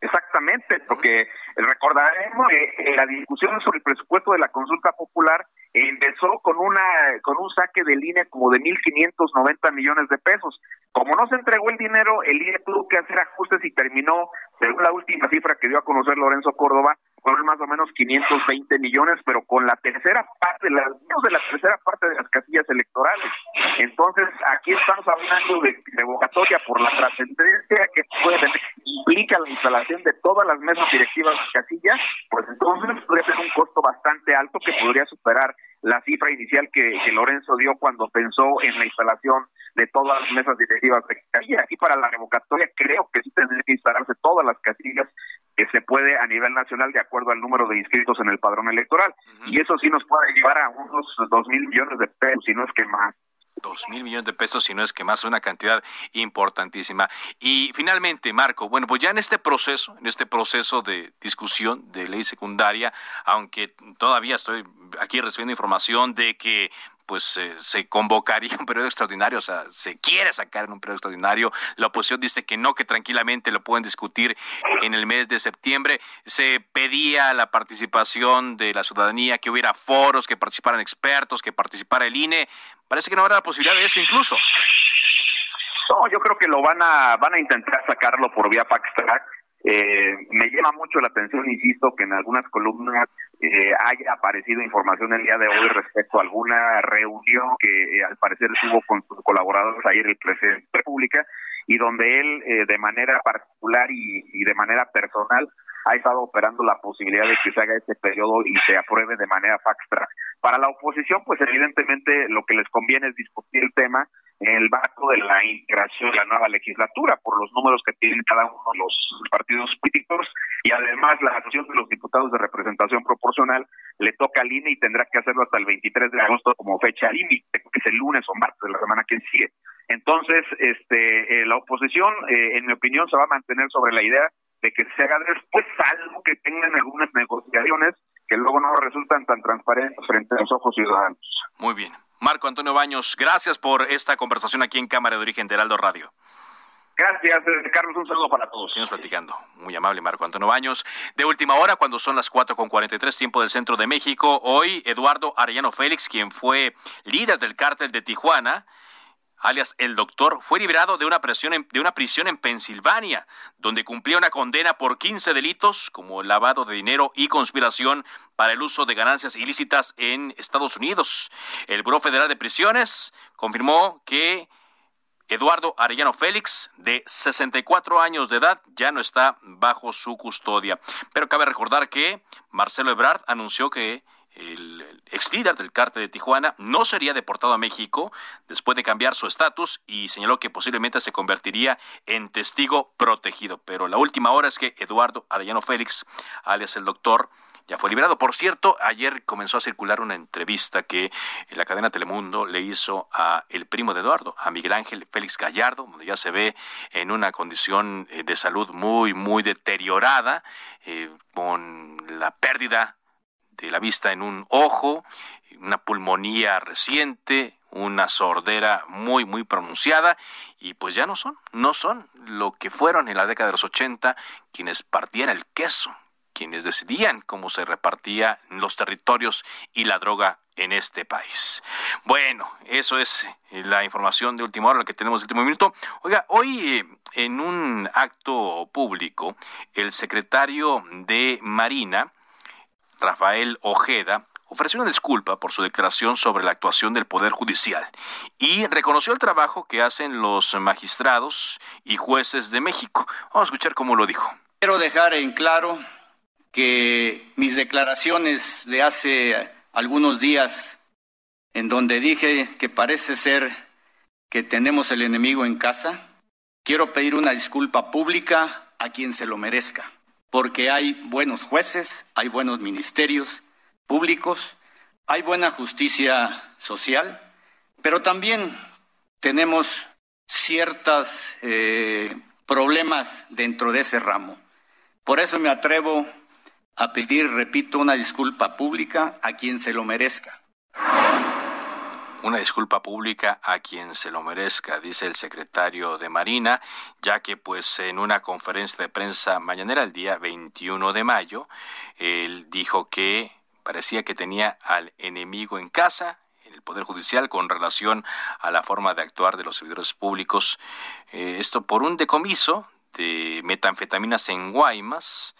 Speaker 19: Exactamente, porque recordaremos que la discusión sobre el presupuesto de la consulta popular empezó con una con un saque de línea como de 1.590 millones de pesos. Como no se entregó el dinero, el INE tuvo que hacer ajustes y terminó, según la última cifra que dio a conocer Lorenzo Córdoba, con más o menos 520 millones, pero con la tercera parte, la, menos de la tercera parte de las casillas electorales. Entonces, aquí estamos hablando de revocatoria por la trascendencia que puede implica la instalación de todas las mesas directivas de casillas, pues entonces podría ser un costo bastante alto que podría superar la cifra inicial que, que Lorenzo dio cuando pensó en la instalación de todas las mesas directivas de casillas. Aquí para la revocatoria creo que sí tendría que instalarse todas las casillas que se puede a nivel nacional de acuerdo al número de inscritos en el padrón electoral. Y eso sí nos puede llevar a unos dos mil millones de pesos, si no es que más.
Speaker 1: Dos mil millones de pesos, si no es que más, una cantidad importantísima. Y finalmente, Marco, bueno, pues ya en este proceso, en este proceso de discusión de ley secundaria, aunque todavía estoy aquí recibiendo información de que pues eh, se convocaría un periodo extraordinario, o sea, se quiere sacar en un periodo extraordinario. La oposición dice que no, que tranquilamente lo pueden discutir en el mes de septiembre. Se pedía la participación de la ciudadanía, que hubiera foros, que participaran expertos, que participara el INE. Parece que no habrá la posibilidad de eso incluso.
Speaker 19: No, yo creo que lo van a van a intentar sacarlo por vía fax track. Eh, me llama mucho la atención, insisto, que en algunas columnas eh, haya aparecido información el día de hoy respecto a alguna reunión que eh, al parecer tuvo con sus colaboradores ayer el presidente de la República y donde él eh, de manera particular y, de manera personal ha estado operando la posibilidad de que se haga este periodo y se apruebe de manera fax track. Para la oposición, pues evidentemente lo que les conviene es discutir el tema en el marco de la integración de la nueva legislatura por los números que tienen cada uno de los partidos políticos y además la asociación de los diputados de representación proporcional le toca al INE y tendrá que hacerlo hasta el 23 de agosto como fecha límite, que es el lunes o martes de la semana que sigue. Entonces, este, eh, la oposición, eh, en mi opinión, se va a mantener sobre la idea de que se haga después algo que tengan algunas negociaciones que luego no resultan tan transparentes frente a los ojos ciudadanos.
Speaker 1: Muy bien. Marco Antonio Baños, gracias por esta conversación aquí en Cámara de Origen de Heraldo Radio.
Speaker 19: Gracias, eh, Carlos. Un saludo para todos.
Speaker 1: Seguimos platicando. Muy amable, Marco Antonio Baños. De última hora, cuando son las 4 con 43, tiempo del centro de México, hoy Eduardo Arellano Félix, quien fue líder del cártel de Tijuana, alias el doctor, fue liberado de una, prisión en, una prisión en Pensilvania, donde cumplía una condena por 15 delitos como lavado de dinero y conspiración para el uso de ganancias ilícitas en Estados Unidos. El Buró Federal de Prisiones confirmó que Eduardo Arellano Félix, de 64 años de edad, ya no está bajo su custodia. Pero cabe recordar que Marcelo Ebrard anunció que el ex líder del cártel de Tijuana no sería deportado a México después de cambiar su estatus y señaló que posiblemente se convertiría en testigo protegido. Pero la última hora es que Eduardo Arellano Félix, alias el doctor, ya fue liberado. Por cierto, ayer comenzó a circular una entrevista que la cadena Telemundo le hizo a el primo de Eduardo, a Miguel Ángel Félix Gallardo, donde ya se ve en una condición eh, de salud muy, muy deteriorada, eh, con la pérdida de la vista en un ojo, una pulmonía reciente, una sordera muy, muy pronunciada, y pues ya no son, no son lo que fueron en la década de los 80 quienes partían el queso, quienes decidían cómo se repartía los territorios y la droga en este país. Bueno, eso es la información de última hora, la que tenemos de último minuto. Oiga, hoy eh, en un acto público, el secretario de Marina, Rafael Ojeda, ofreció una disculpa por su declaración sobre la actuación del Poder Judicial y reconoció el trabajo que hacen los magistrados y jueces de México. Vamos a escuchar cómo lo dijo.
Speaker 20: Quiero dejar en claro que mis declaraciones de hace algunos días, en donde dije que parece ser que tenemos el enemigo en casa, quiero pedir una disculpa pública a quien se lo merezca porque hay buenos jueces, hay buenos ministerios públicos, hay buena justicia social, pero también tenemos ciertos eh, problemas dentro de ese ramo. Por eso me atrevo a pedir, repito, una disculpa pública a quien se lo merezca
Speaker 1: una disculpa pública a quien se lo merezca, dice el secretario de Marina, ya que pues en una conferencia de prensa mañanera el día 21 de mayo, él dijo que parecía que tenía al enemigo en casa, en el Poder Judicial, con relación a la forma de actuar de los servidores públicos. Eh, esto por un decomiso de metanfetaminas en Guaymas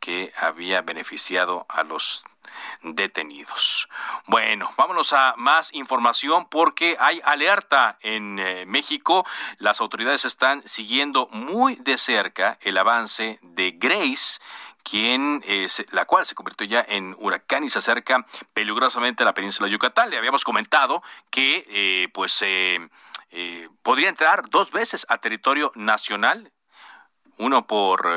Speaker 1: que había beneficiado a los detenidos. Bueno, vámonos a más información porque hay alerta en eh, México. Las autoridades están siguiendo muy de cerca el avance de Grace quien es la cual se convirtió ya en huracán y se acerca peligrosamente a la península de Yucatán. Le habíamos comentado que eh, pues eh, podría entrar dos veces a territorio nacional, uno por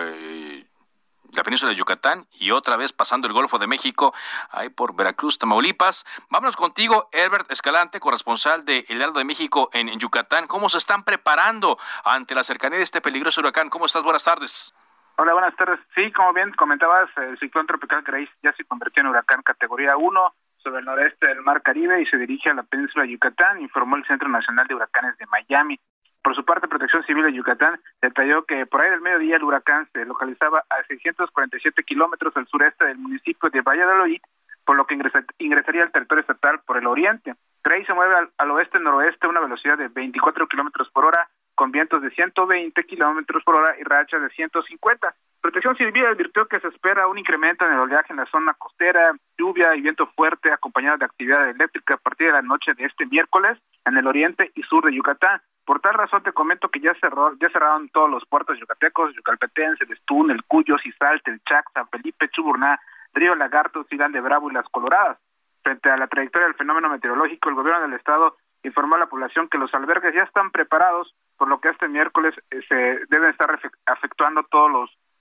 Speaker 1: la península de Yucatán y otra vez pasando el Golfo de México, ahí por Veracruz, Tamaulipas. Vámonos contigo, Herbert Escalante, corresponsal de El Heraldo de México en, Yucatán. ¿Cómo se están preparando ante la cercanía de este peligroso huracán? ¿Cómo estás? Buenas tardes.
Speaker 8: Hola, buenas tardes. Sí, como bien comentabas, el ciclón tropical Grace ya se convirtió en huracán categoría 1 sobre el noreste del Mar Caribe y se dirige a la península de Yucatán, informó el Centro Nacional de Huracanes de Miami. Por su parte, Protección Civil de Yucatán detalló que por ahí del mediodía el huracán se localizaba a 647 kilómetros al sureste del municipio de Valladolid, por lo que ingresaría al territorio estatal por el oriente. Grace se mueve al, oeste-noroeste a una velocidad de 24 kilómetros por hora con vientos de 120 kilómetros por hora y rachas de 150. Protección Civil advirtió que se espera un incremento en el oleaje en la zona costera, lluvia y viento fuerte acompañado de actividad eléctrica a partir de la noche de este miércoles en el oriente y sur de Yucatán. Por tal razón te comento que ya cerró, ya cerraron todos los puertos yucatecos, Yucalpetense, Estún, el Cuyo, Cizalte, el Chac, San Felipe, Chuburná, Río Lagarto, Ciudad de Bravo y Las Coloradas. Frente a la trayectoria del fenómeno meteorológico, el gobierno del estado informó a la población que los albergues ya están preparados, por lo que este miércoles eh, se deben estar afectuando todos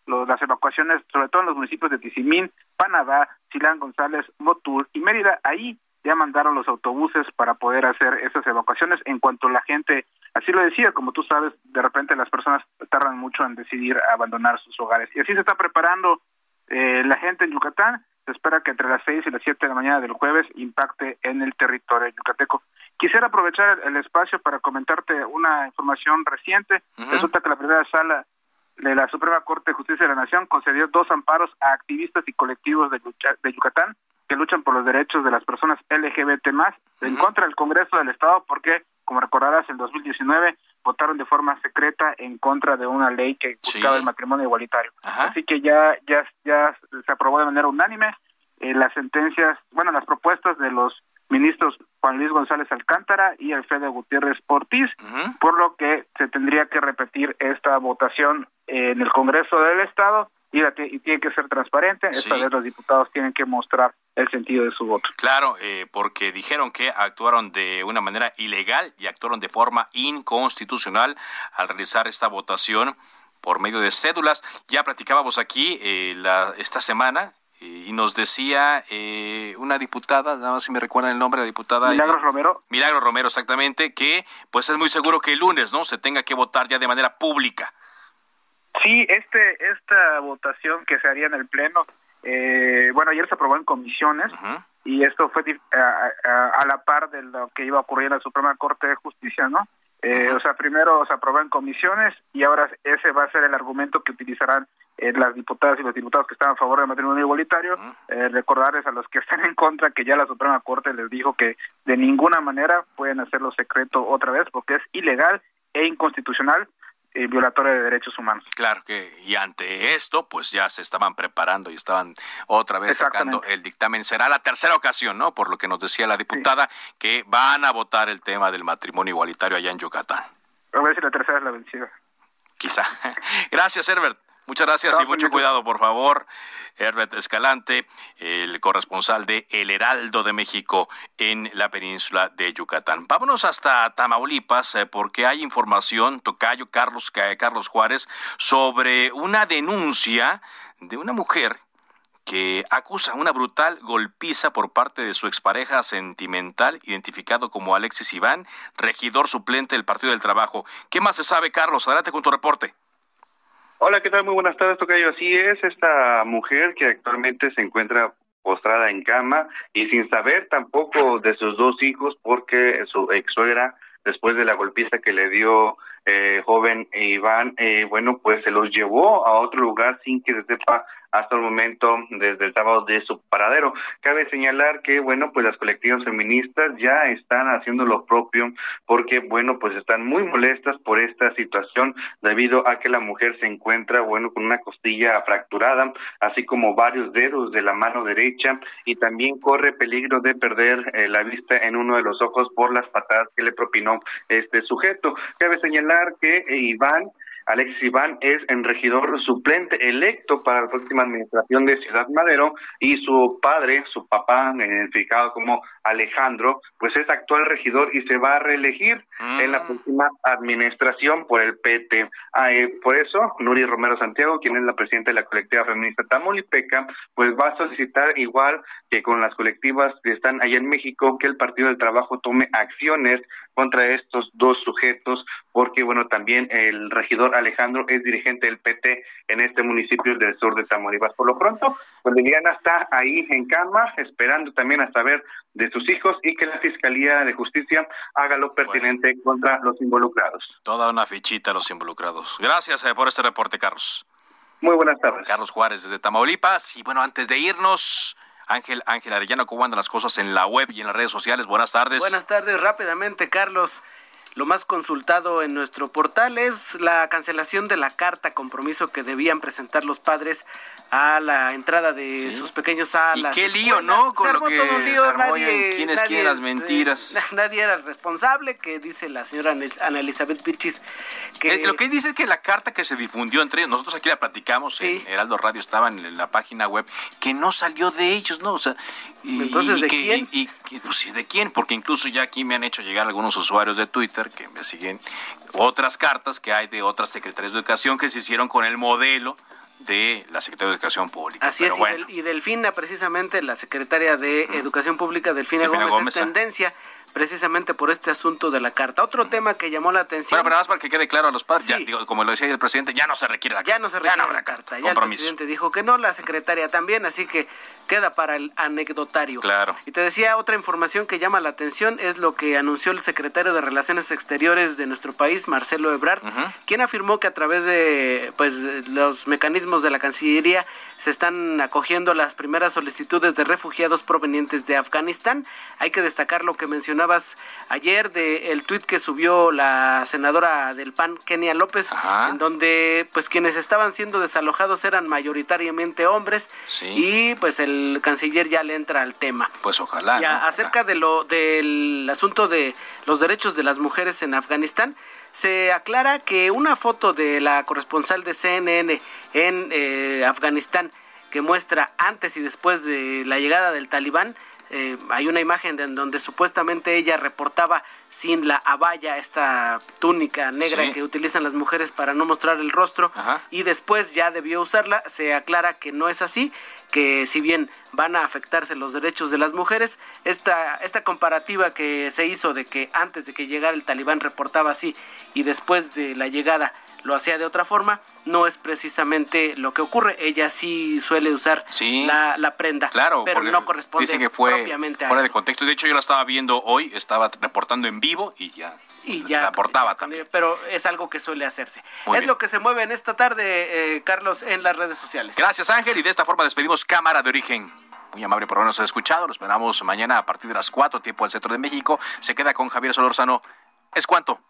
Speaker 8: los, las evacuaciones, sobre todo en los municipios de Tizimín, Panamá, Silán González, Motul y Mérida. Ahí ya mandaron los autobuses para poder hacer esas evacuaciones en cuanto la gente así lo decía, como tú sabes, de repente las personas tardan mucho en decidir abandonar sus hogares. Y así se está preparando eh, la gente en Yucatán. Se espera que entre las seis y las siete de la mañana del jueves impacte en el territorio yucateco. Quisiera aprovechar el, espacio para comentarte una información reciente. Resulta que la primera sala de la Suprema Corte de Justicia de la Nación concedió dos amparos a activistas y colectivos de, de Yucatán que luchan por los derechos de las personas LGBT más en contra del Congreso del Estado porque, como recordarás, en 2019 votaron de forma secreta en contra de una ley que buscaba el matrimonio igualitario. Así que ya ya ya se aprobó de manera unánime eh, las sentencias, bueno, las propuestas de los ministros Juan Luis González Alcántara y Alfredo Gutiérrez Ortiz, por lo que se tendría que repetir esta votación en el Congreso del Estado y, tiene que ser transparente. Esta vez los diputados tienen que mostrar el sentido de su voto.
Speaker 1: Claro, eh, porque dijeron que actuaron de una manera ilegal y actuaron de forma inconstitucional al realizar esta votación por medio de cédulas. Ya platicábamos aquí eh, la, esta semana y nos decía eh, una diputada, nada más si me recuerdan el nombre de la diputada.
Speaker 8: Milagros Romero.
Speaker 1: Milagros Romero, exactamente, que pues es muy seguro que el lunes, ¿no? Se tenga que votar ya de manera pública.
Speaker 8: Sí, este, esta votación que se haría en el Pleno, eh, bueno, ayer se aprobó en comisiones y esto fue a, la par de lo que iba a ocurrir en la Suprema Corte de Justicia, ¿no? Eh, o sea, primero se aprobó en comisiones y ahora ese va a ser el argumento que utilizarán eh, las diputadas y los diputados que están a favor del matrimonio igualitario. recordarles a los que están en contra que ya la Suprema Corte les dijo que de ninguna manera pueden hacerlo secreto otra vez porque es ilegal e inconstitucional eh, violatoria de derechos humanos.
Speaker 1: Claro que, y ante esto, pues ya se estaban preparando y estaban otra vez sacando el dictamen. Será la tercera ocasión, ¿no? Por lo que nos decía la diputada, que van a votar el tema del matrimonio igualitario allá en Yucatán.
Speaker 8: A ver si la tercera es la vencida.
Speaker 1: Quizá. Gracias, Herbert. Muchas gracias y mucho cuidado, por favor. Herbert Escalante, el corresponsal de El Heraldo de México en la península de Yucatán. Vámonos hasta Tamaulipas eh, porque hay información, Tocayo Carlos, Carlos Juárez, sobre una denuncia de una mujer que acusa una brutal golpiza por parte de su expareja sentimental, identificado como Alexis Iván, regidor suplente del Partido del Trabajo. ¿Qué más se sabe, Carlos? Adelante con tu reporte.
Speaker 21: Hola, ¿qué tal? Muy buenas tardes, Tocayo. Así es, esta mujer que actualmente se encuentra postrada en cama y sin saber tampoco de sus dos hijos porque su ex suegra, después de la golpiza que le dio eh, joven Iván, eh, bueno, pues se los llevó a otro lugar sin que se sepa hasta el momento desde el sábado de su paradero. Cabe señalar que, bueno, pues las colectivas feministas ya están haciendo lo propio porque, bueno, pues están muy molestas por esta situación debido a que la mujer se encuentra, bueno, con una costilla fracturada, así como varios dedos de la mano derecha y también corre peligro de perder eh, la vista en uno de los ojos por las patadas que le propinó este sujeto. Cabe señalar que Iván Alexis Iván es en regidor suplente electo para la próxima administración de Ciudad Madero y su padre, su papá, identificado como Alejandro, pues es actual regidor y se va a reelegir en la mm. próxima administración por el PT. Ah, eh, por eso, Nuri Romero Santiago, quien es la presidenta de la colectiva feminista Tamaulipeca, pues va a solicitar igual que con las colectivas que están allá en México que el Partido del Trabajo tome acciones contra estos dos sujetos, porque bueno, también el regidor Alejandro es dirigente del PT en este municipio del sur de Tamaulipas. Por lo pronto, pues Liliana está ahí en cama, esperando también a saber de sus hijos y que la Fiscalía de Justicia haga lo pertinente contra los involucrados.
Speaker 1: Toda una fichita a los involucrados. Gracias eh, por este reporte, Carlos.
Speaker 21: Muy buenas tardes.
Speaker 1: Carlos Juárez desde Tamaulipas. Y bueno, antes de irnos, Ángel, Ángel Arellano, ¿cómo andan las cosas en la web y en las redes sociales? Buenas tardes.
Speaker 22: Buenas tardes, rápidamente, Carlos. Lo más consultado en nuestro portal es la cancelación de la carta compromiso que debían presentar los padres a la entrada de sus pequeños a
Speaker 1: y
Speaker 22: las
Speaker 1: qué lío,
Speaker 22: escuelas.
Speaker 1: ¿no? Con
Speaker 22: Se
Speaker 1: lo que
Speaker 22: todo un lío, nadie-
Speaker 1: en quién es
Speaker 22: nadie
Speaker 1: las
Speaker 22: eh,
Speaker 1: mentiras.
Speaker 22: nadie era el responsable, que dice la señora Ana- Elizabeth Pirchis. Que,
Speaker 1: Eh, lo que dice es que la carta que se difundió entre ellos, nosotros aquí la platicamos en Heraldo Radio, estaba en la página web, que no salió de ellos, ¿no? O sea, y-
Speaker 22: Entonces,
Speaker 1: y
Speaker 22: ¿de
Speaker 1: que-
Speaker 22: quién?
Speaker 1: Y, pues, ¿de quién? Porque incluso ya aquí me han hecho llegar algunos usuarios de Twitter que me siguen otras cartas que hay de otras secretarias de educación que se hicieron con el modelo de la Secretaría de Educación Pública.
Speaker 22: Así
Speaker 1: Pero
Speaker 22: es, y
Speaker 1: bueno.
Speaker 22: y, Delfina, precisamente la secretaria de Educación Pública, Delfina,
Speaker 1: Delfina
Speaker 22: Gómez,
Speaker 1: Gómez,
Speaker 22: es
Speaker 1: ah.
Speaker 22: tendencia precisamente por este asunto de la carta. Otro tema que llamó la atención.
Speaker 1: Bueno, pero nada más para que quede claro a los padres, ya,
Speaker 22: Sí.
Speaker 1: digo, como lo decía el presidente, ya no se requiere la
Speaker 22: Ya no se requiere
Speaker 1: habrá
Speaker 22: la carta. Ya el presidente dijo que no, la secretaria también, así que queda para el anecdotario.
Speaker 1: Claro.
Speaker 22: Y te decía, otra información que llama la atención es lo que anunció el secretario de Relaciones Exteriores de nuestro país, Marcelo Ebrard, quien afirmó que a través de pues los mecanismos de la Cancillería se están acogiendo las primeras solicitudes de refugiados provenientes de Afganistán. Hay que destacar lo que mencionabas ayer de el tuit que subió la senadora del PAN, Kenia López, en donde pues quienes estaban siendo desalojados eran mayoritariamente hombres
Speaker 1: Sí.
Speaker 22: y pues el canciller ya le entra al tema.
Speaker 1: Pues ojalá.
Speaker 22: Ya,
Speaker 1: ¿no?
Speaker 22: acerca de lo del asunto de los derechos de las mujeres en Afganistán, se aclara que una foto de la corresponsal de CNN en eh, Afganistán que muestra antes y después de la llegada del talibán, eh, hay una imagen de- en donde supuestamente ella reportaba sin la abaya, esta túnica negra
Speaker 1: Sí.
Speaker 22: que utilizan las mujeres para no mostrar el rostro, y después ya debió usarla, se aclara que no es así, que si bien van a afectarse los derechos de las mujeres, esta, esta comparativa que se hizo de que antes de que llegara el talibán reportaba así y después de la llegada lo hacía de otra forma, no es precisamente lo que ocurre. Ella sí suele usar
Speaker 1: Sí.
Speaker 22: la, la prenda,
Speaker 1: Claro,
Speaker 22: pero no corresponde
Speaker 1: Dice que fue
Speaker 22: propiamente a
Speaker 1: fuera de contexto. De hecho, yo la estaba viendo hoy, estaba reportando en vivo y ya.
Speaker 22: Y ya
Speaker 1: la portaba también.
Speaker 22: pero es algo que suele hacerse.
Speaker 1: Muy
Speaker 22: es
Speaker 1: bien.
Speaker 22: lo que se mueve en esta tarde, eh, Carlos, en las redes sociales.
Speaker 1: Gracias, Ángel. Y de esta forma despedimos Cámara de Origen. Muy amable por habernos escuchado. Lo esperamos mañana a partir de las 4, tiempo del centro de México. Se queda con Javier Solórzano. ¿Es cuánto?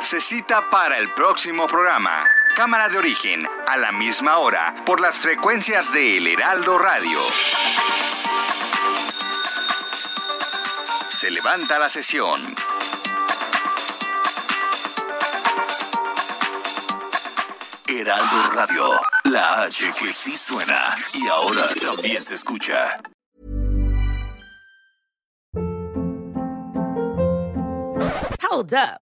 Speaker 15: Se cita para el próximo programa. Cámara de origen, a la misma hora, por las frecuencias de El Heraldo Radio. Se levanta la sesión.
Speaker 23: Heraldo Radio, la H que sí suena y ahora también se escucha.
Speaker 24: Hold up.